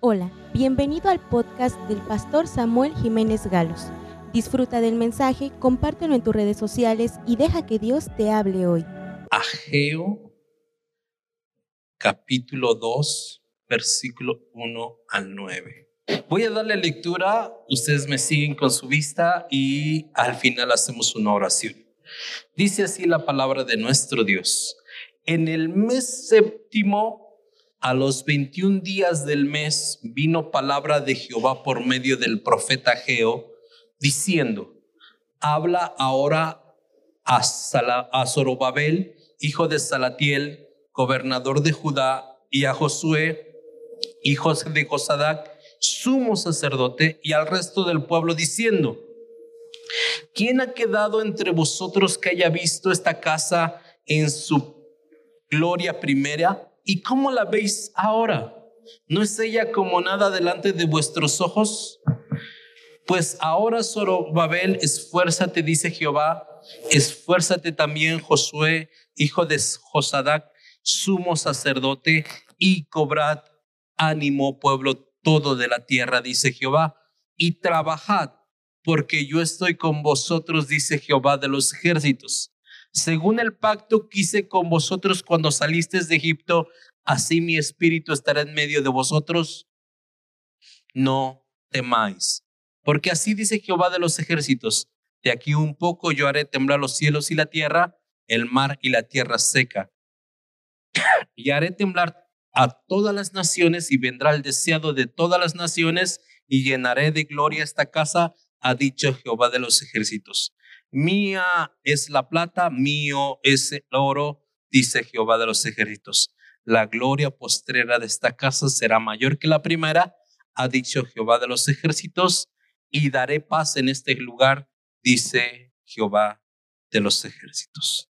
Hola, bienvenido al podcast del pastor Samuel Jiménez Galos. Disfruta del mensaje, compártelo en tus redes sociales y deja que Dios te hable hoy. Ageo, capítulo 2, versículo 1 al 9. Voy a darle lectura, ustedes me siguen con su vista y al final hacemos una oración. Dice así la palabra de nuestro Dios. En el mes séptimo a los 21 días del mes vino palabra de Jehová por medio del profeta Geo, diciendo, habla ahora a, a Zorobabel, hijo de Salatiel, gobernador de Judá, y a Josué, hijo de Josadac, sumo sacerdote, y al resto del pueblo, diciendo, ¿quién ha quedado entre vosotros que haya visto esta casa en su gloria primera? ¿Y cómo la veis ahora? ¿No es ella como nada delante de vuestros ojos? Pues ahora, Zorobabel, esfuérzate, dice Jehová, esfuérzate también, Josué, hijo de Josadac, sumo sacerdote, y cobrad ánimo, pueblo todo de la tierra, dice Jehová, y trabajad, porque yo estoy con vosotros, dice Jehová de los ejércitos según el pacto que hice con vosotros cuando salisteis de Egipto, así mi espíritu estará en medio de vosotros. No temáis, porque así dice Jehová de los ejércitos, de aquí un poco yo haré temblar los cielos y la tierra, el mar y la tierra seca. Y haré temblar a todas las naciones y vendrá el deseado de todas las naciones y llenaré de gloria esta casa, ha dicho Jehová de los ejércitos. Mía es la plata, mío es el oro, dice Jehová de los ejércitos. La gloria postrera de esta casa será mayor que la primera, ha dicho Jehová de los ejércitos, y daré paz en este lugar, dice Jehová de los ejércitos.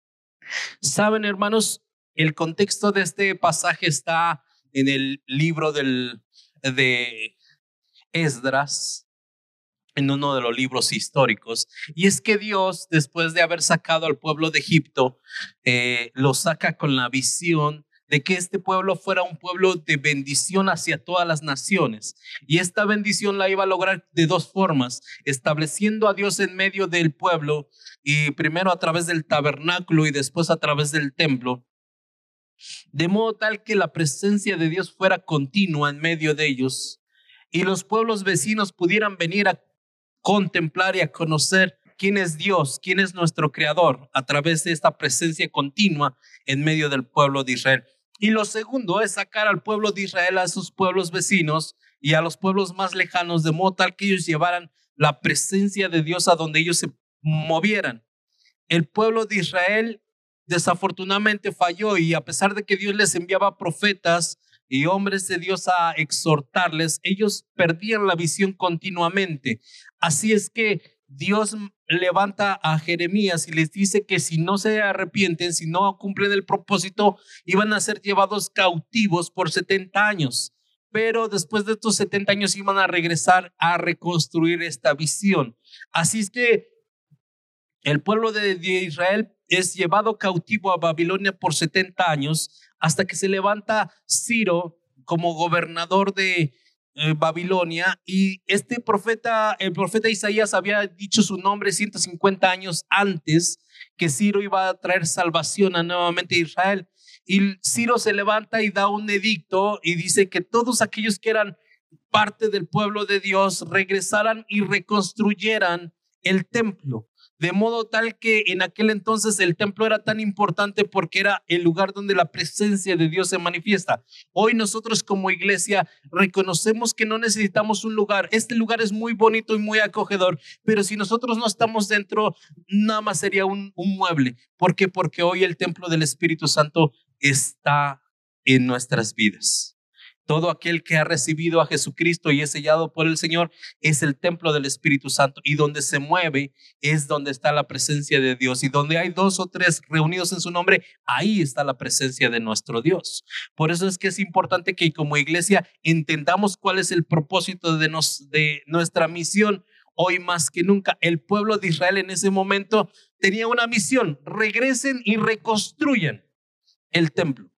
Saben, hermanos, el contexto de este pasaje está en el libro del, de Esdras, en uno de los libros históricos. Y es que Dios, después de haber sacado al pueblo de Egipto, eh, lo saca con la visión de que este pueblo fuera un pueblo de bendición hacia todas las naciones. Y esta bendición la iba a lograr de dos formas, estableciendo a Dios en medio del pueblo y primero a través del tabernáculo y después a través del templo, de modo tal que la presencia de Dios fuera continua en medio de ellos y los pueblos vecinos pudieran venir a contemplar y a conocer quién es Dios, quién es nuestro creador a través de esta presencia continua en medio del pueblo de Israel. Y lo segundo es sacar al pueblo de Israel a sus pueblos vecinos y a los pueblos más lejanos de modo tal que ellos llevaran la presencia de Dios a donde ellos se movieran. El pueblo de Israel desafortunadamente falló y a pesar de que Dios les enviaba profetas y hombres de Dios a exhortarles, ellos perdían la visión continuamente. Así es que Dios levanta a Jeremías y les dice que si no se arrepienten, si no cumplen el propósito, iban a ser llevados cautivos por 70 años. Pero después de estos 70 años iban a regresar a reconstruir esta visión. Así es que el pueblo de, Israel es llevado cautivo a Babilonia por 70 años hasta que se levanta Ciro como gobernador de eh, Babilonia y este profeta, el profeta Isaías había dicho su nombre 150 años antes que Ciro iba a traer salvación a nuevamente Israel. Y Ciro se levanta y da un edicto y dice que todos aquellos que eran parte del pueblo de Dios regresaran y reconstruyeran el templo de modo tal que en aquel entonces el templo era tan importante porque era el lugar donde la presencia de Dios se manifiesta. Hoy nosotros como iglesia reconocemos que no necesitamos un lugar. Este lugar es muy bonito y muy acogedor, pero si nosotros no estamos dentro, nada más sería un, mueble. ¿Por qué? Porque hoy el templo del Espíritu Santo está en nuestras vidas. Todo aquel que ha recibido a Jesucristo y es sellado por el Señor es el templo del Espíritu Santo y donde se mueve es donde está la presencia de Dios y donde hay dos o tres reunidos en su nombre, ahí está la presencia de nuestro Dios. Por eso es que es importante que como iglesia entendamos cuál es el propósito de, de nuestra misión. Hoy más que nunca, el pueblo de Israel en ese momento tenía una misión, regresen y reconstruyan el templo.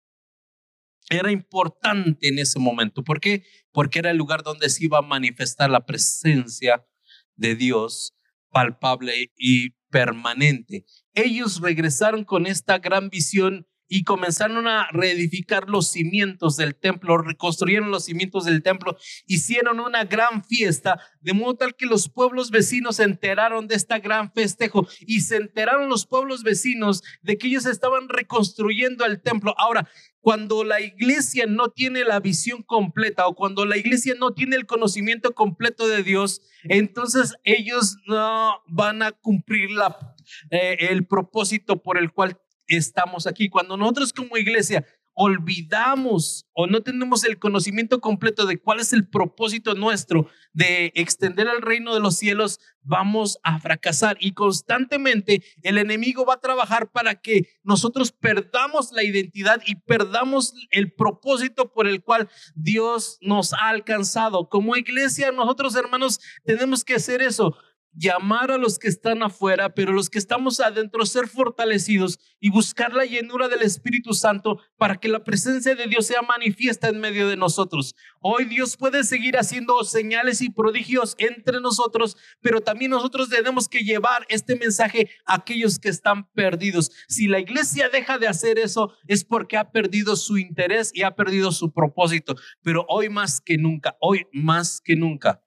Era importante en ese momento. ¿Por qué? Porque era el lugar donde se iba a manifestar la presencia de Dios palpable y permanente. Ellos regresaron con esta gran visión y comenzaron a reedificar los cimientos del templo, reconstruyeron los cimientos del templo, hicieron una gran fiesta, de modo tal que los pueblos vecinos se enteraron de esta gran festejo y se enteraron los pueblos vecinos de que ellos estaban reconstruyendo el templo. Ahora, cuando la iglesia no tiene la visión completa o cuando la iglesia no tiene el conocimiento completo de Dios, entonces ellos no van a cumplir la, eh, el propósito por el cual estamos aquí. Cuando nosotros como iglesia olvidamos o no tenemos el conocimiento completo de cuál es el propósito nuestro de extender el reino de los cielos, vamos a fracasar y constantemente el enemigo va a trabajar para que nosotros perdamos la identidad y perdamos el propósito por el cual Dios nos ha alcanzado. Como iglesia, nosotros hermanos tenemos que hacer eso, llamar a los que están afuera, pero los que estamos adentro ser fortalecidos y buscar la llenura del Espíritu Santo para que la presencia de Dios sea manifiesta en medio de nosotros. Hoy Dios puede seguir haciendo señales y prodigios entre nosotros, pero también nosotros tenemos que llevar este mensaje a aquellos que están perdidos. Si la iglesia deja de hacer eso es porque ha perdido su interés y ha perdido su propósito, pero hoy más que nunca, hoy más que nunca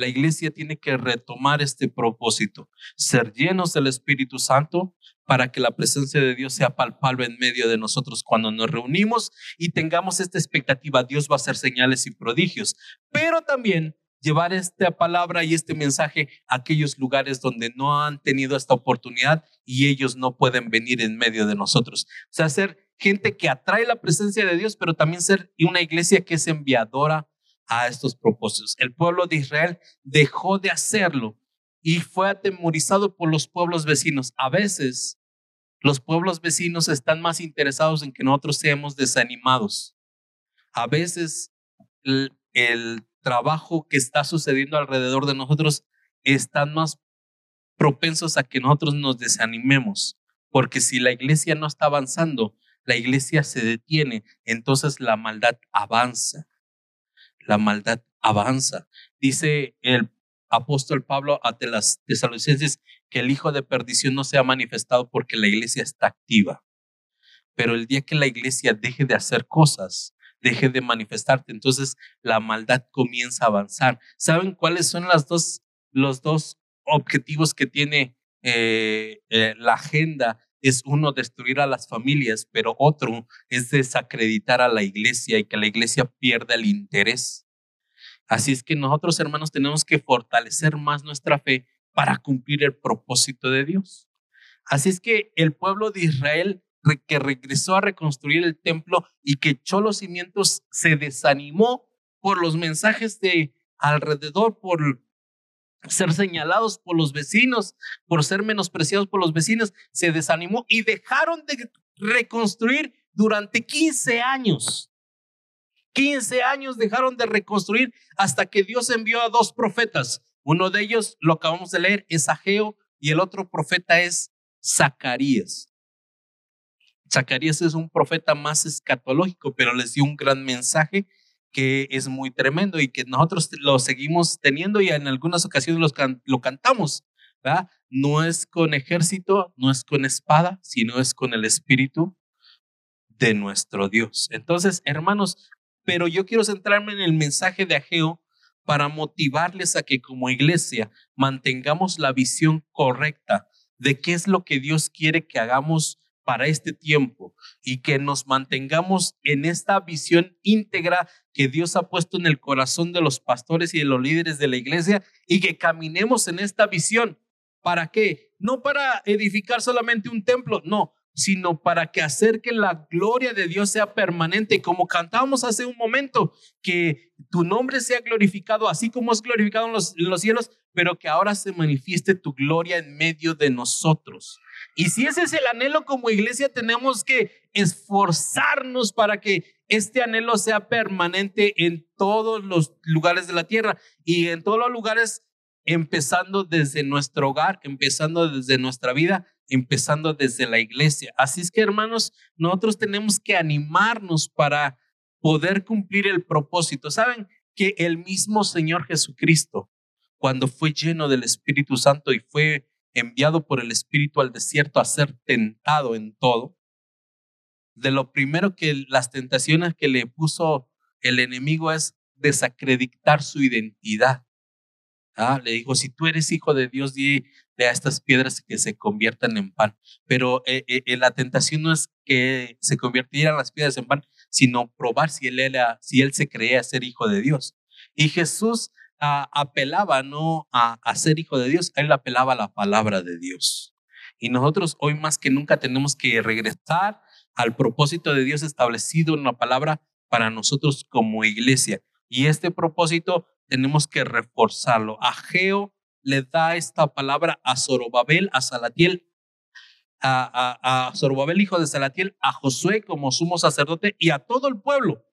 la iglesia tiene que retomar este propósito, ser llenos del Espíritu Santo para que la presencia de Dios sea palpable en medio de nosotros cuando nos reunimos y tengamos esta expectativa. Dios va a hacer señales y prodigios, pero también llevar esta palabra y este mensaje a aquellos lugares donde no han tenido esta oportunidad y ellos no pueden venir en medio de nosotros. O sea, ser gente que atrae la presencia de Dios, pero también ser una iglesia que es enviadora a estos propósitos. El pueblo de Israel dejó de hacerlo y fue atemorizado por los pueblos vecinos. A veces los pueblos vecinos están más interesados en que nosotros seamos desanimados. A veces el, trabajo que está sucediendo alrededor de nosotros están más propensos a que nosotros nos desanimemos, porque si la iglesia no está avanzando, la iglesia se detiene, entonces la maldad avanza la maldad avanza. Dice el apóstol Pablo a las tesalonicenses que el hijo de perdición no se ha manifestado porque la iglesia está activa. Pero el día que la iglesia deje de hacer cosas, deje de manifestarte, entonces la maldad comienza a avanzar. ¿Saben cuáles son dos, los dos objetivos que tiene eh, eh, la agenda es uno destruir a las familias, pero otro es desacreditar a la iglesia y que la iglesia pierda el interés. Así es que nosotros, hermanos, tenemos que fortalecer más nuestra fe para cumplir el propósito de Dios. Así es que el pueblo de Israel que regresó a reconstruir el templo y que echó los cimientos se desanimó por los mensajes de alrededor, por ser señalados por los vecinos, por ser menospreciados por los vecinos, se desanimó y dejaron de reconstruir durante 15 años. 15 años dejaron de reconstruir hasta que Dios envió a dos profetas. Uno de ellos, lo acabamos de leer, es Ageo y el otro profeta es Zacarías. Zacarías es un profeta más escatológico, pero les dio un gran mensaje que es muy tremendo y que nosotros lo seguimos teniendo y en algunas ocasiones lo cantamos. ¿verdad? No es con ejército, no es con espada, sino es con el espíritu de nuestro Dios. Entonces, hermanos, pero yo quiero centrarme en el mensaje de Ageo para motivarles a que como iglesia mantengamos la visión correcta de qué es lo que Dios quiere que hagamos para este tiempo y que nos mantengamos en esta visión íntegra que Dios ha puesto en el corazón de los pastores y de los líderes de la iglesia y que caminemos en esta visión. ¿Para qué? No para edificar solamente un templo, no, sino para que acerque la gloria de Dios sea permanente, como cantábamos hace un momento, que tu nombre sea glorificado, así como es glorificado en los cielos, pero que ahora se manifieste tu gloria en medio de nosotros. Y si ese es el anhelo como iglesia, tenemos que esforzarnos para que este anhelo sea permanente en todos los lugares de la tierra y en todos los lugares, empezando desde nuestro hogar, empezando desde nuestra vida, empezando desde la iglesia. Así es que, hermanos, nosotros tenemos que animarnos para poder cumplir el propósito. ¿Saben que el mismo Señor Jesucristo, cuando fue lleno del Espíritu Santo y fue enviado por el Espíritu al desierto a ser tentado en todo, de lo primero que las tentaciones que le puso el enemigo es desacreditar su identidad. Ah, le dijo, si tú eres hijo de Dios, di a estas piedras que se conviertan en pan. Pero eh, eh, eh, la tentación no es que se convirtieran las piedras en pan, sino probar si él, era, si él se creía ser hijo de Dios. Y Jesús apelaba no a, a ser hijo de Dios, él apelaba a la palabra de Dios. Y nosotros hoy más que nunca tenemos que regresar al propósito de Dios establecido en la palabra para nosotros como iglesia. Y este propósito tenemos que reforzarlo. Ageo le da esta palabra a Zorobabel, a Salatiel, a, a, Zorobabel, hijo de Salatiel, a Josué como sumo sacerdote y a todo el pueblo.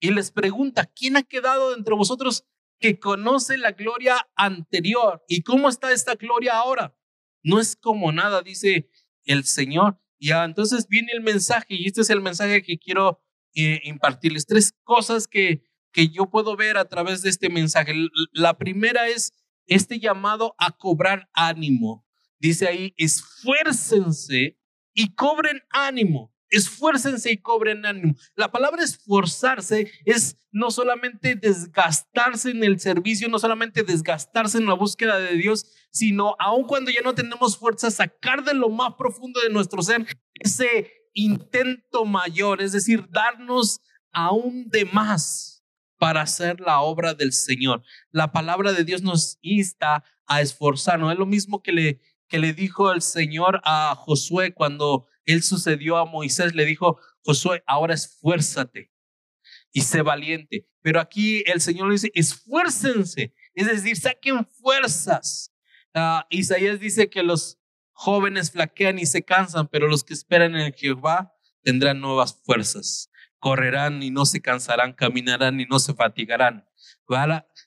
Y les pregunta, ¿quién ha quedado entre vosotros que conoce la gloria anterior? ¿Y cómo está esta gloria ahora? No es como nada, dice el Señor. Ya, entonces viene el mensaje y este es el mensaje que quiero eh, impartirles. Tres cosas que, que yo puedo ver a través de este mensaje. La primera es este llamado a cobrar ánimo. Dice ahí, esfuércense y cobren ánimo. Esfuércense y cobren ánimo. La palabra esforzarse es no solamente desgastarse en el servicio, no solamente desgastarse en la búsqueda de Dios, sino aun cuando ya no tenemos fuerza, sacar de lo más profundo de nuestro ser ese intento mayor, es decir, darnos aún de más para hacer la obra del Señor. La palabra de Dios nos insta a esforzarnos. Es lo mismo que le, que le dijo el Señor a Josué cuando él sucedió a Moisés. Le dijo, Josué, ahora esfuérzate y sé valiente. Pero aquí el Señor dice, esfuércense, es decir, saquen fuerzas. Uh, Isaías dice que los jóvenes flaquean y se cansan, pero los que esperan en Jehová tendrán nuevas fuerzas correrán y no se cansarán, caminarán y no se fatigarán.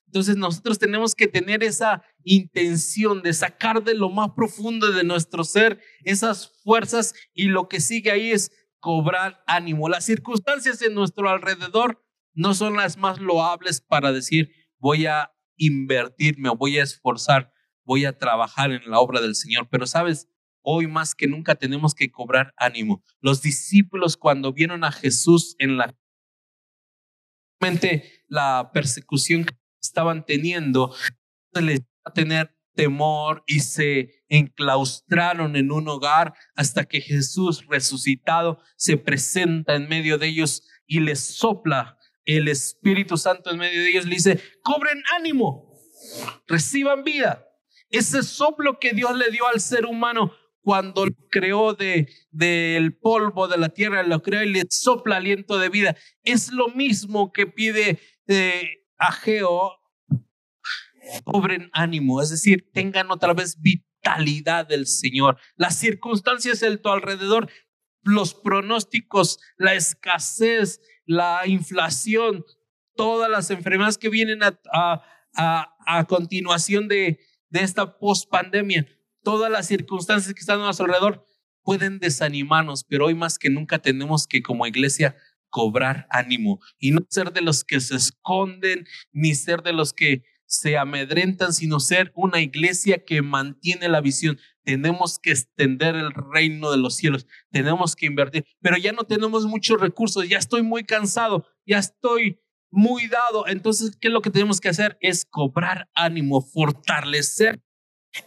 Entonces nosotros tenemos que tener esa intención de sacar de lo más profundo de nuestro ser esas fuerzas y lo que sigue ahí es cobrar ánimo. Las circunstancias en nuestro alrededor no son las más loables para decir voy a invertirme o voy a esforzar, voy a trabajar en la obra del Señor. Pero sabes, Hoy más que nunca tenemos que cobrar ánimo. Los discípulos cuando vieron a Jesús en la la persecución que estaban teniendo, les a tener temor y se enclaustraron en un hogar hasta que Jesús resucitado se presenta en medio de ellos y les sopla el Espíritu Santo en medio de ellos, le dice, cobren ánimo, reciban vida. Ese soplo que Dios le dio al ser humano cuando lo creó de, del polvo de la tierra, lo creó y le sopla aliento de vida. Es lo mismo que pide eh, a Geo, cobren ánimo, es decir, tengan otra vez vitalidad del Señor. Las circunstancias de tu alrededor, los pronósticos, la escasez, la inflación, todas las enfermedades que vienen a, a, a, continuación de, de esta post-pandemia todas las circunstancias que están a nuestro alrededor pueden desanimarnos, pero hoy más que nunca tenemos que como iglesia cobrar ánimo y no ser de los que se esconden ni ser de los que se amedrentan, sino ser una iglesia que mantiene la visión. Tenemos que extender el reino de los cielos, tenemos que invertir, pero ya no tenemos muchos recursos, ya estoy muy cansado, ya estoy muy dado. Entonces, ¿qué es lo que tenemos que hacer? Es cobrar ánimo, fortalecer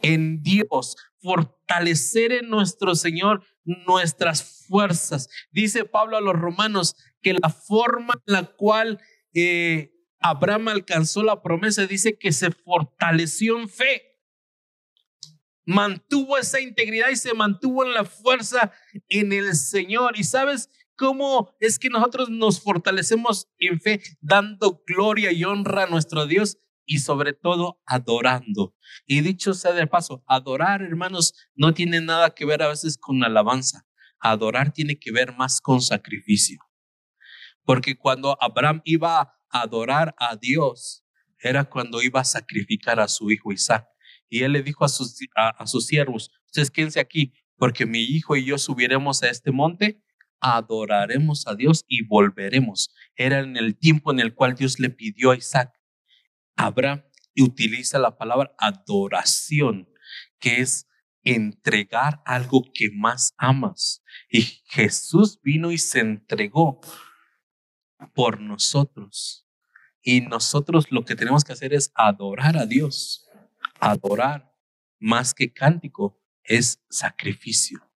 en Dios, fortalecer en nuestro Señor nuestras fuerzas. Dice Pablo a los romanos que la forma en la cual eh, Abraham alcanzó la promesa dice que se fortaleció en fe. Mantuvo esa integridad y se mantuvo en la fuerza en el Señor. Y sabes cómo es que nosotros nos fortalecemos en fe dando gloria y honra a nuestro Dios y sobre todo adorando. Y dicho sea de paso, adorar, hermanos, no tiene nada que ver a veces con alabanza. Adorar tiene que ver más con sacrificio. Porque cuando Abraham iba a adorar a Dios, era cuando iba a sacrificar a su hijo Isaac. Y él le dijo a sus, a, sus siervos, ustedes quédense aquí, porque mi hijo y yo subiremos a este monte adoraremos a Dios y volveremos. Era en el tiempo en el cual Dios le pidió a Isaac. Abraham utiliza la palabra adoración, que es entregar algo que más amas. Y Jesús vino y se entregó por nosotros. Y nosotros lo que tenemos que hacer es adorar a Dios. Adorar más que cántico es sacrificio.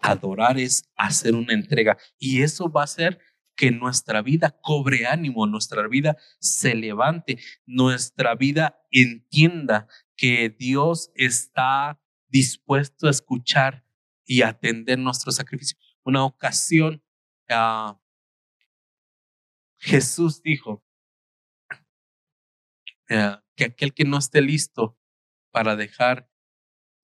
Adorar es hacer una entrega. Y eso va a hacer que nuestra vida cobre ánimo, nuestra vida se levante, nuestra vida entienda que Dios está dispuesto a escuchar y atender nuestro sacrificio. Una ocasión, uh, Jesús dijo uh, que aquel que no esté listo para dejar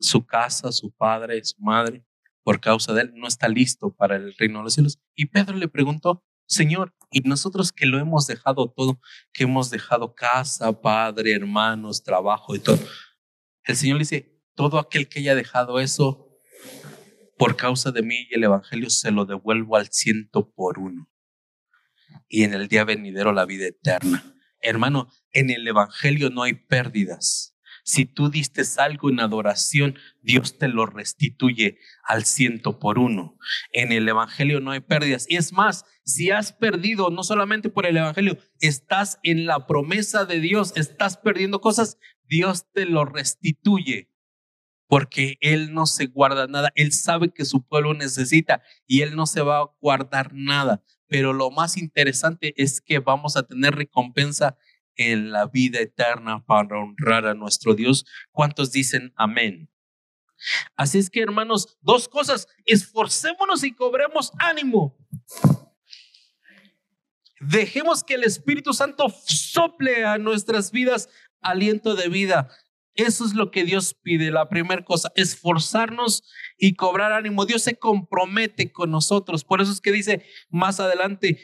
su casa, su padre, su madre, por causa de él, no está listo para el reino de los cielos. Y Pedro le preguntó, Señor, y nosotros que lo hemos dejado todo, que hemos dejado casa, padre, hermanos, trabajo y todo, el Señor dice, todo aquel que haya dejado eso por causa de mí y el Evangelio se lo devuelvo al ciento por uno. Y en el día venidero la vida eterna. Hermano, en el Evangelio no hay pérdidas. Si tú diste algo en adoración, Dios te lo restituye al ciento por uno. En el Evangelio no hay pérdidas. Y es más, si has perdido, no solamente por el Evangelio, estás en la promesa de Dios, estás perdiendo cosas, Dios te lo restituye porque Él no se guarda nada. Él sabe que su pueblo necesita y Él no se va a guardar nada. Pero lo más interesante es que vamos a tener recompensa en la vida eterna para honrar a nuestro Dios. ¿Cuántos dicen amén? Así es que, hermanos, dos cosas. Esforcémonos y cobremos ánimo. Dejemos que el Espíritu Santo sople a nuestras vidas aliento de vida. Eso es lo que Dios pide. La primera cosa, esforzarnos y cobrar ánimo. Dios se compromete con nosotros. Por eso es que dice más adelante,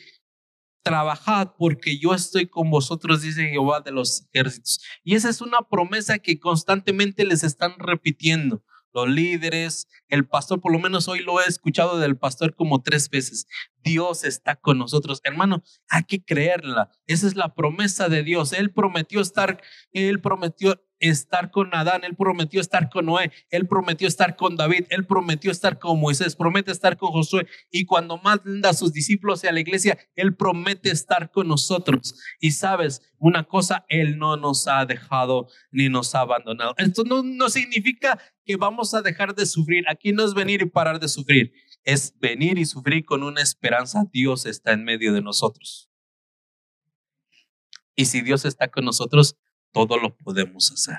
trabajad porque yo estoy con vosotros, dice Jehová de los ejércitos. Y esa es una promesa que constantemente les están repitiendo los líderes, el pastor, por lo menos hoy lo he escuchado del pastor como tres veces. Dios está con nosotros. Hermano, hay que creerla. Esa es la promesa de Dios. Él prometió estar, él prometió estar con Adán, él prometió estar con Noé, él prometió estar con David, él prometió estar con Moisés, promete estar con Josué y cuando manda a sus discípulos a la iglesia, él promete estar con nosotros. Y sabes, una cosa, él no nos ha dejado ni nos ha abandonado. Esto no, no significa que vamos a dejar de sufrir. Aquí no es venir y parar de sufrir, es venir y sufrir con una esperanza. Dios está en medio de nosotros. Y si Dios está con nosotros, todo lo podemos hacer.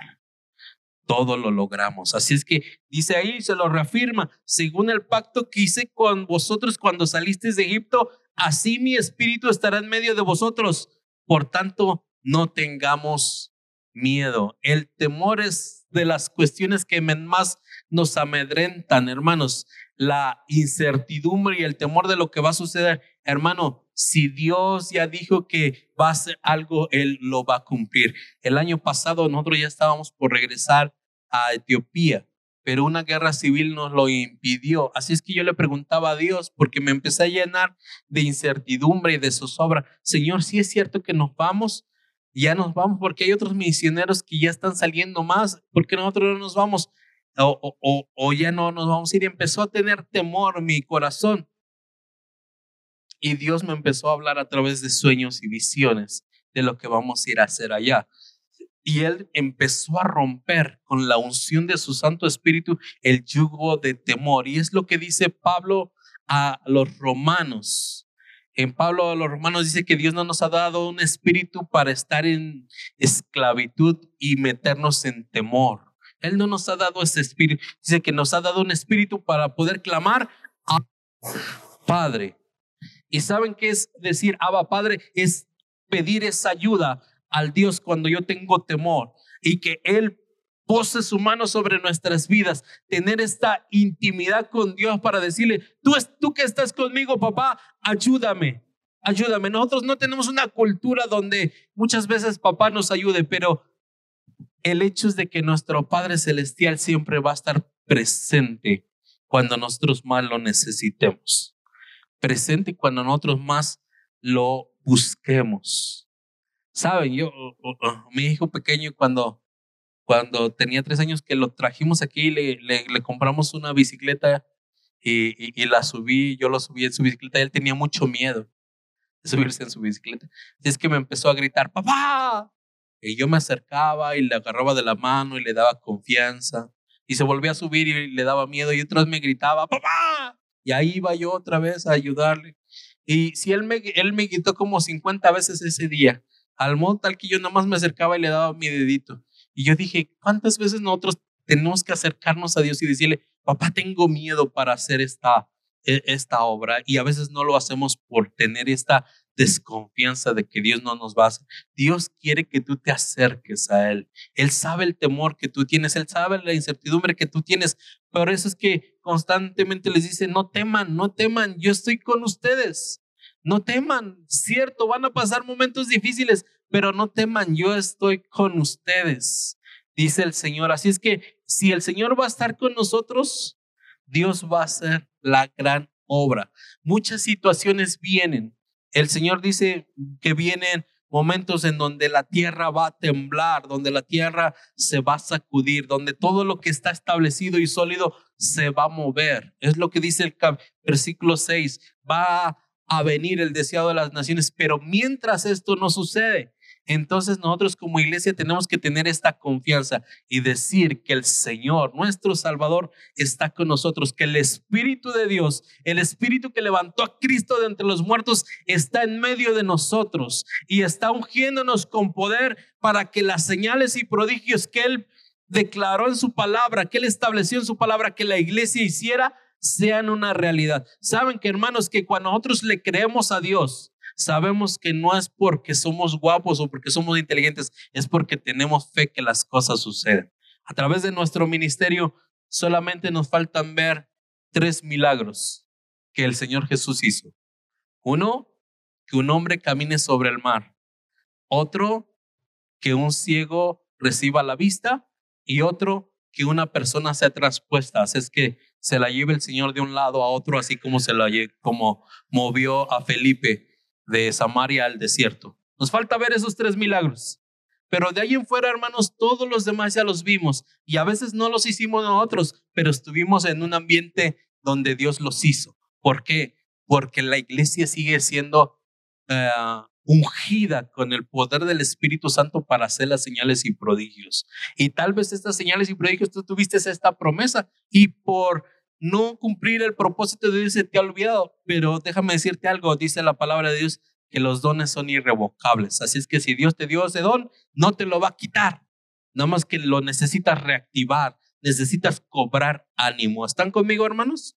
Todo lo logramos. Así es que dice ahí, se lo reafirma, según el pacto que hice con vosotros cuando salisteis de Egipto, así mi espíritu estará en medio de vosotros. Por tanto, no tengamos miedo. El temor es de las cuestiones que más nos amedrentan, hermanos. La incertidumbre y el temor de lo que va a suceder. Hermano, si Dios ya dijo que va a hacer algo, Él lo va a cumplir. El año pasado nosotros ya estábamos por regresar a Etiopía, pero una guerra civil nos lo impidió. Así es que yo le preguntaba a Dios, porque me empecé a llenar de incertidumbre y de zozobra. Señor, si es cierto que nos vamos, ya nos vamos, porque hay otros misioneros que ya están saliendo más, porque nosotros no nos vamos, o, o, o ya no nos vamos a ir. Empezó a tener temor mi corazón. Y Dios me empezó a hablar a través de sueños y visiones de lo que vamos a ir a hacer allá. Y Él empezó a romper con la unción de su Santo Espíritu el yugo de temor. Y es lo que dice Pablo a los romanos. En Pablo a los romanos dice que Dios no nos ha dado un espíritu para estar en esclavitud y meternos en temor. Él no nos ha dado ese espíritu. Dice que nos ha dado un espíritu para poder clamar a Padre. Y saben qué es decir Abba Padre, es pedir esa ayuda al Dios cuando yo tengo temor y que Él pose su mano sobre nuestras vidas, tener esta intimidad con Dios para decirle, tú, tú que estás conmigo, papá, ayúdame, ayúdame. Nosotros no tenemos una cultura donde muchas veces papá nos ayude, pero el hecho es de que nuestro Padre Celestial siempre va a estar presente cuando nosotros más lo necesitemos presente cuando nosotros más lo busquemos. Saben, yo, mi hijo pequeño cuando, cuando tenía tres años que lo trajimos aquí, le, le, le compramos una bicicleta y, y, la subí, yo lo subí en su bicicleta, y él tenía mucho miedo de subirse en su bicicleta. Así es que me empezó a gritar, papá. Y yo me acercaba y le agarraba de la mano y le daba confianza. Y se volvía a subir y le daba miedo y otra vez me gritaba, papá. Y ahí iba yo otra vez a ayudarle. Y si él me, él me quitó como 50 veces ese día, al modo tal que yo nada más me acercaba y le daba mi dedito. Y yo dije, ¿cuántas veces nosotros tenemos que acercarnos a Dios y decirle, papá, tengo miedo para hacer esta, e, esta obra? Y a veces no lo hacemos por tener esta desconfianza de que Dios no nos va a hacer. Dios quiere que tú te acerques a Él. Él sabe el temor que tú tienes, Él sabe la incertidumbre que tú tienes. Por eso es que constantemente les dice, no teman, no teman, yo estoy con ustedes. No teman, cierto, van a pasar momentos difíciles, pero no teman, yo estoy con ustedes, dice el Señor. Así es que si el Señor va a estar con nosotros, Dios va a hacer la gran obra. Muchas situaciones vienen, el Señor dice que vienen momentos en donde la tierra va a temblar, donde la tierra se va a sacudir, donde todo lo que está establecido y sólido se va a mover. Es lo que dice el versículo 6. Va a venir el deseado de las naciones, pero mientras esto no sucede, entonces nosotros como iglesia tenemos que tener esta confianza y decir que el Señor, nuestro Salvador, está con nosotros, que el Espíritu de Dios, el Espíritu que levantó a Cristo de entre los muertos, está en medio de nosotros y está ungiéndonos con poder para que las señales y prodigios que Él declaró en su palabra, que Él estableció en su palabra que la iglesia hiciera, sean una realidad. Saben que hermanos, que cuando nosotros le creemos a Dios, sabemos que no es porque somos guapos o porque somos inteligentes, es porque tenemos fe que las cosas suceden. A través de nuestro ministerio solamente nos faltan ver tres milagros que el Señor Jesús hizo. Uno, que un hombre camine sobre el mar. Otro, que un ciego reciba la vista. Y otro, que una persona sea traspuesta. Es que se la lleve el Señor de un lado a otro, así como se la como movió a Felipe de Samaria al desierto. Nos falta ver esos tres milagros. Pero de ahí en fuera, hermanos, todos los demás ya los vimos y a veces no los hicimos nosotros, pero estuvimos en un ambiente donde Dios los hizo. ¿Por qué? Porque la iglesia sigue siendo eh, ungida con el poder del Espíritu Santo para hacer las señales y prodigios. Y tal vez estas señales y prodigios tú tuviste esta promesa y por no cumplir el propósito de Dios se te ha olvidado, pero déjame decirte algo, dice la palabra de Dios, que los dones son irrevocables. Así es que si Dios te dio ese don, no te lo va a quitar. Nada más que lo necesitas reactivar, necesitas cobrar ánimo. ¿Están conmigo, hermanos?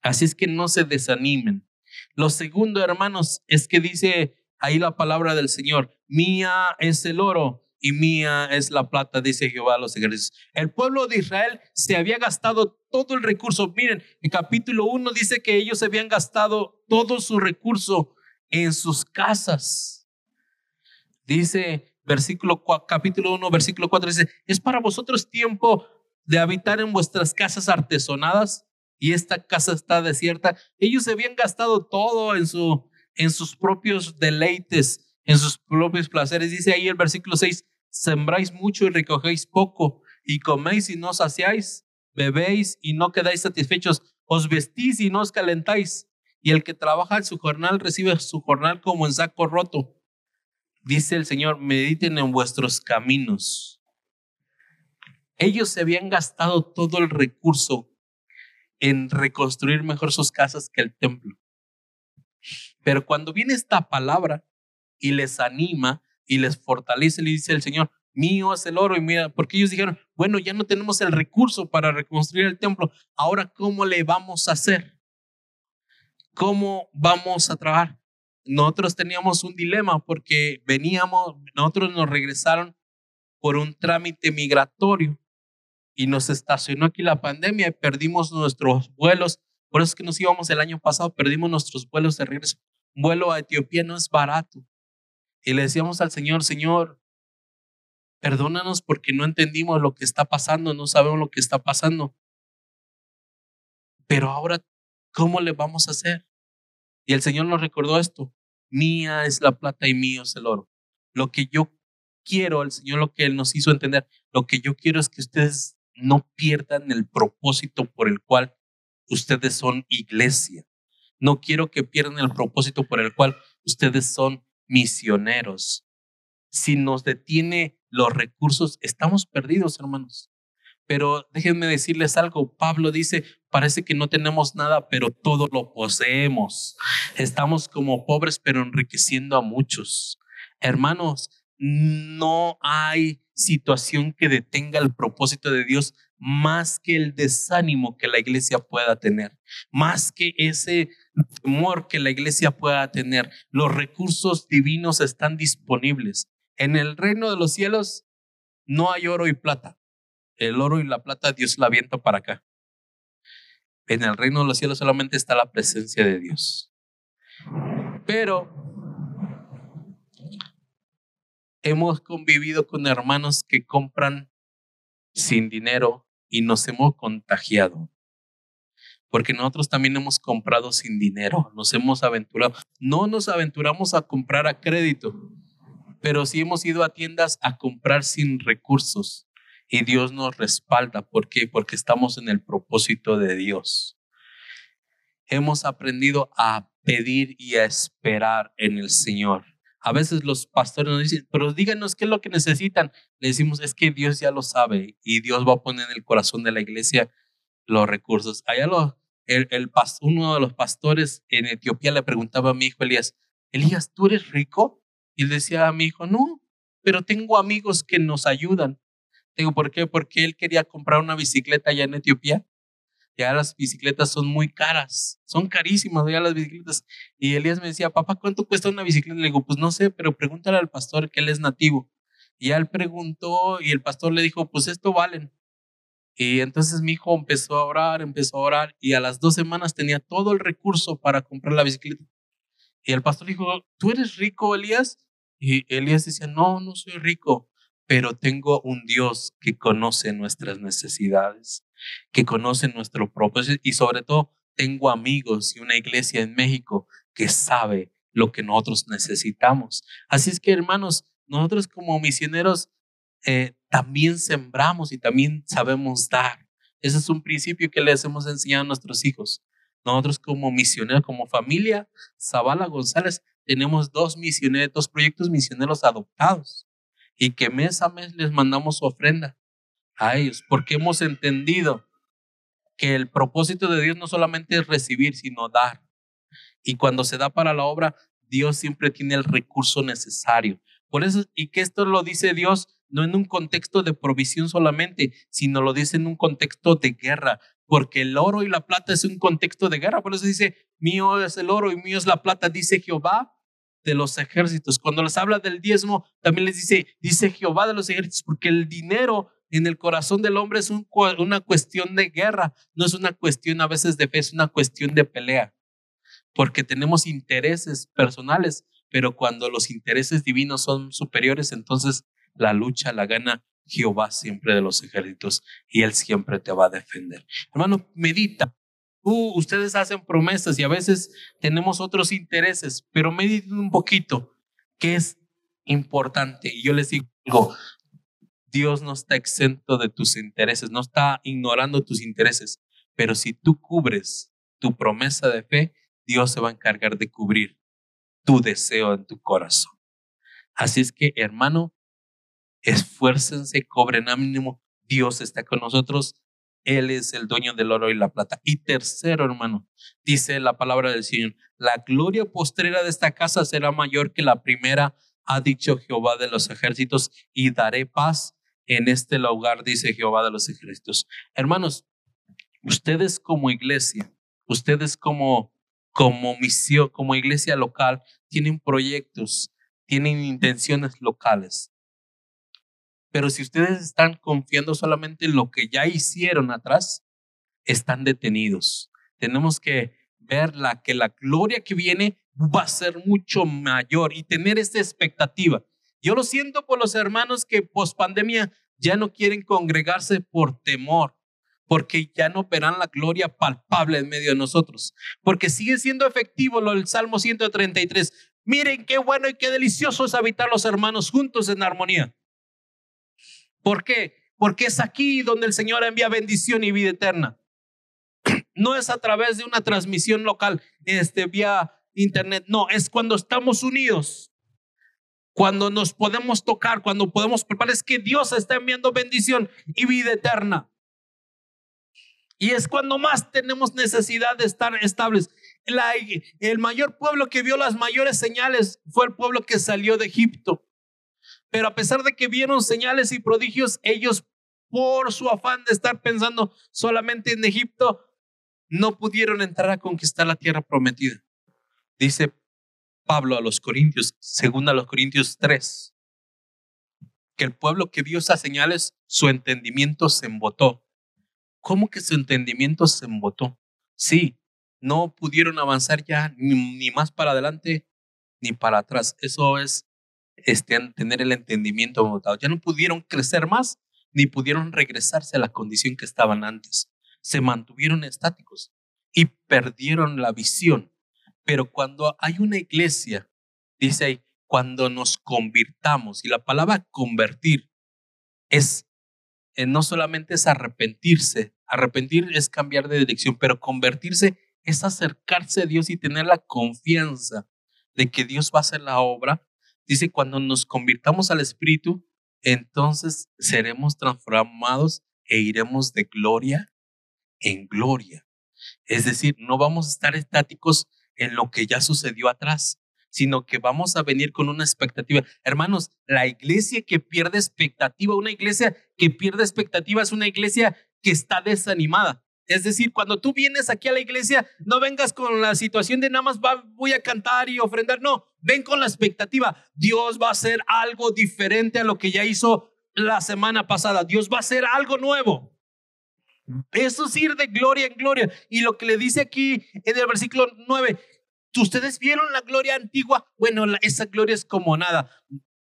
Así es que no se desanimen. Lo segundo, hermanos, es que dice ahí la palabra del Señor, mía es el oro y mía es la plata, dice Jehová a los ejércitos. El pueblo de Israel se había gastado todo el recurso. Miren, el capítulo 1 dice que ellos habían gastado todo su recurso en sus casas. Dice versículo capítulo 1, versículo 4 dice, "Es para vosotros tiempo de habitar en vuestras casas artesonadas y esta casa está desierta." Ellos se habían gastado todo en su en sus propios deleites, en sus propios placeres. Dice ahí el versículo 6, sembráis mucho y recogéis poco, y coméis y no saciáis, bebéis y no quedáis satisfechos, os vestís y no os calentáis, y el que trabaja en su jornal recibe su jornal como en saco roto. Dice el Señor, mediten en vuestros caminos. Ellos se habían gastado todo el recurso en reconstruir mejor sus casas que el templo. Pero cuando viene esta palabra y les anima, y les fortalece, le dice el Señor, mío es el oro. Y mira, porque ellos dijeron, bueno, ya no tenemos el recurso para reconstruir el templo, ahora ¿cómo le vamos a hacer? ¿Cómo vamos a trabajar? Nosotros teníamos un dilema porque veníamos, nosotros nos regresaron por un trámite migratorio y nos estacionó aquí la pandemia y perdimos nuestros vuelos. Por eso es que nos íbamos el año pasado, perdimos nuestros vuelos de regreso. Un vuelo a Etiopía no es barato. Y le decíamos al Señor, Señor, perdónanos porque no entendimos lo que está pasando, no sabemos lo que está pasando. Pero ahora ¿cómo le vamos a hacer? Y el Señor nos recordó esto. Mía es la plata y mío es el oro. Lo que yo quiero, el Señor lo que Él nos hizo entender, lo que yo quiero es que ustedes no pierdan el propósito por el cual ustedes son iglesia. No quiero que pierdan el propósito por el cual ustedes son misioneros. Si nos detiene los recursos, estamos perdidos, hermanos. Pero déjenme decirles algo, Pablo dice, parece que no tenemos nada, pero todo lo poseemos. Estamos como pobres, pero enriqueciendo a muchos. Hermanos, no hay situación que detenga el propósito de Dios más que el desánimo que la iglesia pueda tener, más que ese temor que la iglesia pueda tener. Los recursos divinos están disponibles. En el reino de los cielos no hay oro y plata. El oro y la plata Dios la avienta para acá. En el reino de los cielos solamente está la presencia de Dios. Pero hemos convivido con hermanos que compran sin dinero y nos hemos contagiado. Porque nosotros también hemos comprado sin dinero, nos hemos aventurado. No nos aventuramos a comprar a crédito, pero sí hemos ido a tiendas a comprar sin recursos. Y Dios nos respalda. ¿Por qué? Porque estamos en el propósito de Dios. Hemos aprendido a pedir y a esperar en el Señor. A veces los pastores nos dicen, pero díganos qué es lo que necesitan. Le decimos, es que Dios ya lo sabe y Dios va a poner en el corazón de la iglesia los recursos. Allá lo, el, uno de los pastores en Etiopía le preguntaba a mi hijo Elías, Elías, ¿tú eres rico? Y decía a mi hijo, no, pero tengo amigos que nos ayudan. Digo, ¿por qué? Porque él quería comprar una bicicleta allá en Etiopía ya las bicicletas son muy caras, son carísimas ya las bicicletas. Y Elías me decía, papá, ¿cuánto cuesta una bicicleta? Le digo, pues no sé, pero pregúntale al pastor que él es nativo. Y él preguntó y el pastor le dijo, pues esto valen. Y entonces mi hijo empezó a orar, empezó a orar y a las dos semanas tenía todo el recurso para comprar la bicicleta. Y el pastor dijo, ¿tú eres rico, Elías? Y Elías decía, no, no soy rico, pero tengo un Dios que conoce nuestras necesidades que conocen nuestro propósito y sobre todo tengo amigos y una iglesia en México que sabe lo que nosotros necesitamos. Así es que hermanos, nosotros como misioneros eh, también sembramos y también sabemos dar. Ese es un principio que les hemos enseñado a nuestros hijos. Nosotros como misioneros, como familia Zavala González, tenemos dos misioneros, dos proyectos misioneros adoptados y que mes a mes les mandamos ofrenda a ellos, porque hemos entendido que el propósito de Dios no solamente es recibir, sino dar. Y cuando se da para la obra, Dios siempre tiene el recurso necesario. Por eso, y que esto lo dice Dios no en un contexto de provisión solamente, sino lo dice en un contexto de guerra, porque el oro y la plata es un contexto de guerra. Por eso dice, mío es el oro y mío es la plata, dice Jehová de los ejércitos. Cuando les habla del diezmo, también les dice, dice Jehová de los ejércitos, porque el dinero en el corazón del hombre es una cuestión de guerra, no es una cuestión a veces de fe, es una cuestión de pelea, porque tenemos intereses personales, pero cuando los intereses divinos son superiores, entonces la lucha la gana Jehová siempre de los ejércitos y Él siempre te va a defender. Hermano, medita. Uh, ustedes hacen promesas y a veces tenemos otros intereses, pero mediten un poquito, que es importante. Y yo les digo, Dios no está exento de tus intereses, no está ignorando tus intereses, pero si tú cubres tu promesa de fe, Dios se va a encargar de cubrir tu deseo en tu corazón. Así es que, hermano, esfuércense, cobren ánimo, Dios está con nosotros, Él es el dueño del oro y la plata. Y tercero, hermano, dice la palabra del Señor, la gloria postrera de esta casa será mayor que la primera, ha dicho Jehová de los ejércitos, y daré paz en este lugar, dice Jehová de los ejércitos. Hermanos, ustedes como iglesia, ustedes como, como misión, como iglesia local, tienen proyectos, tienen intenciones locales. Pero si ustedes están confiando solamente en lo que ya hicieron atrás, están detenidos. Tenemos que ver la, que la gloria que viene va a ser mucho mayor y tener esta expectativa. Yo lo siento por los hermanos que post pandemia ya no quieren congregarse por temor, porque ya no verán la gloria palpable en medio de nosotros, porque sigue siendo efectivo lo del Salmo 133. Miren qué bueno y qué delicioso es habitar los hermanos juntos en armonía. ¿Por qué? Porque es aquí donde el Señor envía bendición y vida eterna. No es a través de una transmisión local, este, vía internet, no, es cuando estamos unidos cuando nos podemos tocar, cuando podemos preparar, es que Dios está enviando bendición y vida eterna. Y es cuando más tenemos necesidad de estar estables. el mayor pueblo que vio las mayores señales fue el pueblo que salió de Egipto. Pero a pesar de que vieron señales y prodigios, ellos por su afán de estar pensando solamente en Egipto, no pudieron entrar a conquistar la tierra prometida. Dice Pablo a los Corintios, según a los Corintios 3, que el pueblo que vio esas señales, su entendimiento se embotó. ¿Cómo que su entendimiento se embotó? Sí, no pudieron avanzar ya ni, más para adelante ni para atrás. Eso es este, tener el entendimiento embotado. Ya no pudieron crecer más ni pudieron regresarse a la condición que estaban antes. Se mantuvieron estáticos y perdieron la visión pero cuando hay una iglesia, dice ahí, cuando nos convirtamos, y la palabra convertir es, eh, no solamente es arrepentirse, arrepentir es cambiar de dirección, pero convertirse es acercarse a Dios y tener la confianza de que Dios va a hacer la obra. Dice, cuando nos convirtamos al Espíritu, entonces seremos transformados e iremos de gloria en gloria. Es decir, no vamos a estar estáticos en lo que ya sucedió atrás, sino que vamos a venir con una expectativa. Hermanos, la iglesia que pierde expectativa, una iglesia que pierde expectativa es una iglesia que está desanimada. Es decir, cuando tú vienes aquí a la iglesia, no vengas con la situación de nada más voy a cantar y ofrendar. No, ven con la expectativa. Dios va a hacer algo diferente a lo que ya hizo la semana pasada. Dios va a hacer algo nuevo. Eso es ir de gloria en gloria. Y lo que le dice aquí en el versículo 9, ustedes vieron la gloria antigua. Bueno, esa gloria es como nada.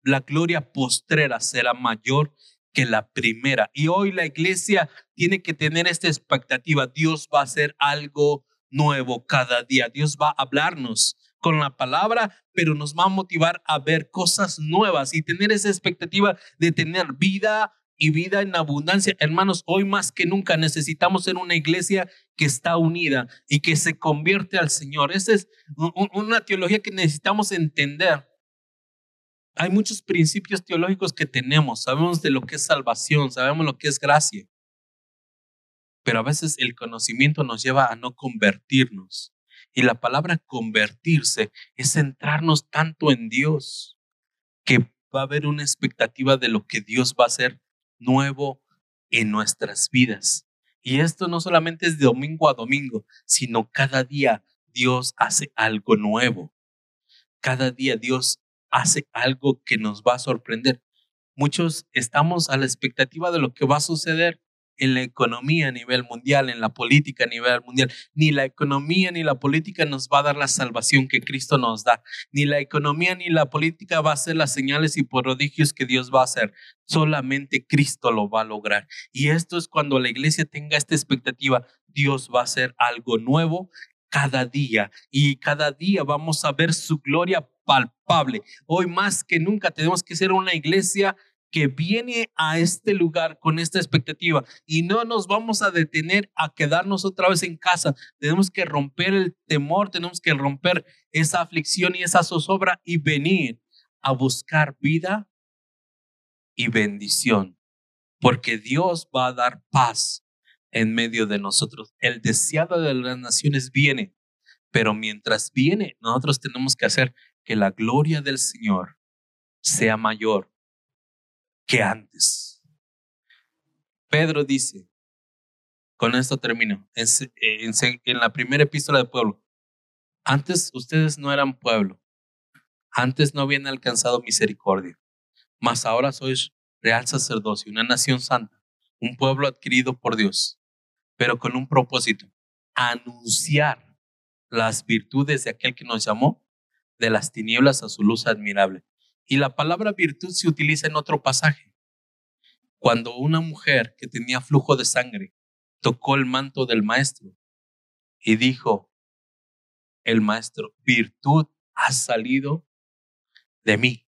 La gloria postrera será mayor que la primera. Y hoy la iglesia tiene que tener esta expectativa. Dios va a hacer algo nuevo cada día. Dios va a hablarnos con la palabra, pero nos va a motivar a ver cosas nuevas y tener esa expectativa de tener vida y vida en abundancia. Hermanos, hoy más que nunca necesitamos ser una iglesia que está unida y que se convierte al Señor. Esa es una teología que necesitamos entender. Hay muchos principios teológicos que tenemos. Sabemos de lo que es salvación, sabemos lo que es gracia. Pero a veces el conocimiento nos lleva a no convertirnos. Y la palabra convertirse es centrarnos tanto en Dios que va a haber una expectativa de lo que Dios va a hacer nuevo en nuestras vidas. Y esto no solamente es de domingo a domingo, sino cada día Dios hace algo nuevo. Cada día Dios hace algo que nos va a sorprender. Muchos estamos a la expectativa de lo que va a suceder en la economía a nivel mundial, en la política a nivel mundial. Ni la economía ni la política nos va a dar la salvación que Cristo nos da. Ni la economía ni la política va a ser las señales y prodigios que Dios va a hacer. Solamente Cristo lo va a lograr. Y esto es cuando la iglesia tenga esta expectativa, Dios va a hacer algo nuevo cada día y cada día vamos a ver su gloria palpable. Hoy más que nunca tenemos que ser una iglesia que viene a este lugar con esta expectativa y no nos vamos a detener a quedarnos otra vez en casa. Tenemos que romper el temor, tenemos que romper esa aflicción y esa zozobra y venir a buscar vida y bendición, porque Dios va a dar paz en medio de nosotros. El deseado de las naciones viene, pero mientras viene, nosotros tenemos que hacer que la gloria del Señor sea mayor que antes. Pedro dice, con esto termino, en, la primera epístola del pueblo, antes ustedes no eran pueblo, antes no habían alcanzado misericordia, mas ahora sois real sacerdocio, una nación santa, un pueblo adquirido por Dios, pero con un propósito, anunciar las virtudes de aquel que nos llamó de las tinieblas a su luz admirable. Y la palabra virtud se utiliza en otro pasaje. Cuando una mujer que tenía flujo de sangre tocó el manto del maestro y dijo, el maestro, virtud ha salido de mí.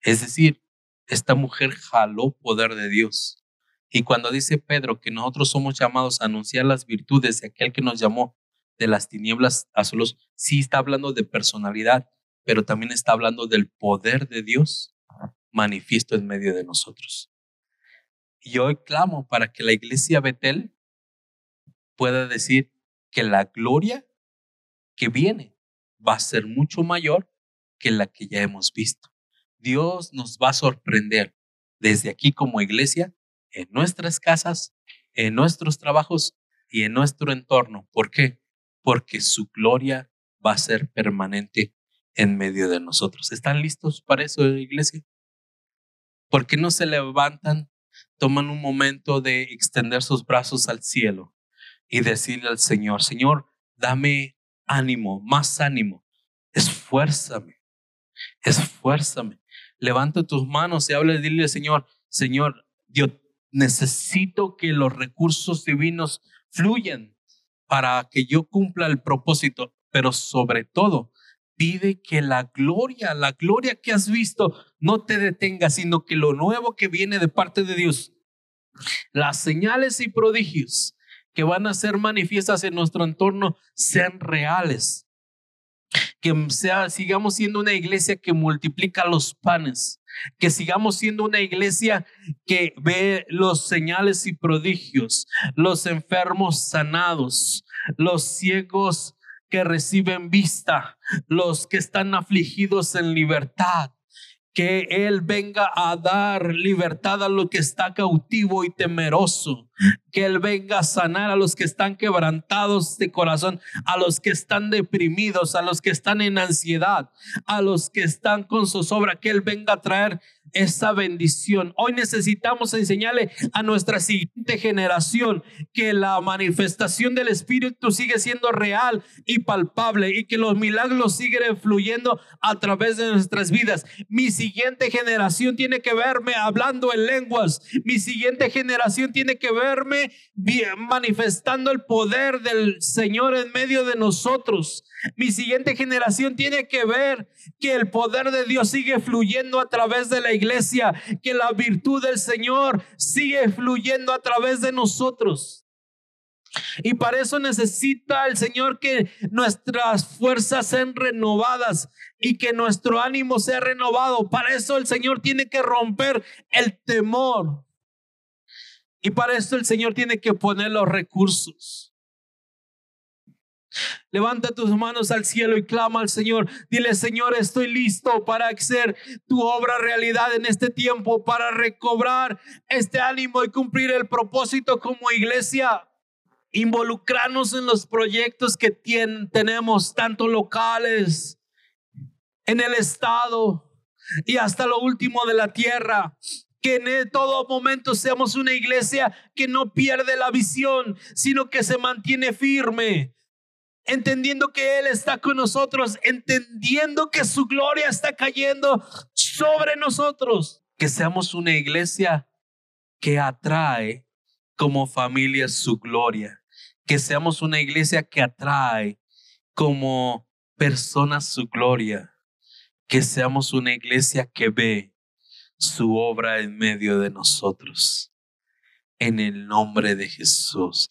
Es decir, esta mujer jaló poder de Dios. Y cuando dice Pedro que nosotros somos llamados a anunciar las virtudes de aquel que nos llamó de las tinieblas a su luz, sí está hablando de personalidad, pero también está hablando del poder de Dios manifiesto en medio de nosotros. Y hoy clamo para que la iglesia Betel pueda decir que la gloria que viene va a ser mucho mayor que la que ya hemos visto. Dios nos va a sorprender desde aquí como iglesia, en nuestras casas, en nuestros trabajos y en nuestro entorno. ¿Por qué? Porque su gloria va a ser permanente en medio de nosotros. ¿Están listos para eso, iglesia? ¿Por qué no se levantan, toman un momento de extender sus brazos al cielo y decirle al Señor, Señor, dame ánimo, más ánimo, esfuérzame, esfuérzame. Levanta tus manos y habla y dile, Señor, Señor, yo necesito que los recursos divinos fluyan para que yo cumpla el propósito, pero sobre todo, pide que la gloria, la gloria que has visto, no te detenga, sino que lo nuevo que viene de parte de Dios, las señales y prodigios que van a ser manifiestas en nuestro entorno sean reales. Que sea, sigamos siendo una iglesia que multiplica los panes, que sigamos siendo una iglesia que ve los señales y prodigios, los enfermos sanados, los ciegos que reciben vista, los que están afligidos en libertad, que Él venga a dar libertad a lo que está cautivo y temeroso, que Él venga a sanar a los que están quebrantados de corazón, a los que están deprimidos, a los que están en ansiedad, a los que están con zozobra, que Él venga a traer esa bendición. Hoy necesitamos enseñarle a nuestra siguiente generación que la manifestación del Espíritu sigue siendo real y palpable y que los milagros siguen fluyendo a través de nuestras vidas. Mi siguiente generación tiene que verme hablando en lenguas. Mi siguiente generación tiene que verme manifestando el poder del Señor en medio de nosotros. Mi siguiente generación tiene que ver que el poder de Dios sigue fluyendo a través de la iglesia, que la virtud del Señor sigue fluyendo a través de nosotros. Y para eso necesita el Señor que nuestras fuerzas sean renovadas y que nuestro ánimo sea renovado. Para eso el Señor tiene que romper el temor. Y para eso el Señor tiene que poner los recursos. Levanta tus manos al cielo y clama al Señor. Dile, Señor, estoy listo para hacer tu obra realidad en este tiempo, para recobrar este ánimo y cumplir el propósito como iglesia. Involucrarnos en los proyectos que tenemos, tanto locales, en el Estado y hasta lo último de la tierra que en todo momento seamos una iglesia que no pierde la visión, sino que se mantiene firme, entendiendo que Él está con nosotros, entendiendo que su gloria está cayendo sobre nosotros. Que seamos una iglesia que atrae como familia su gloria. Que seamos una iglesia que atrae como personas su gloria. Que seamos una iglesia que ve su obra en medio de nosotros. En el nombre de Jesús.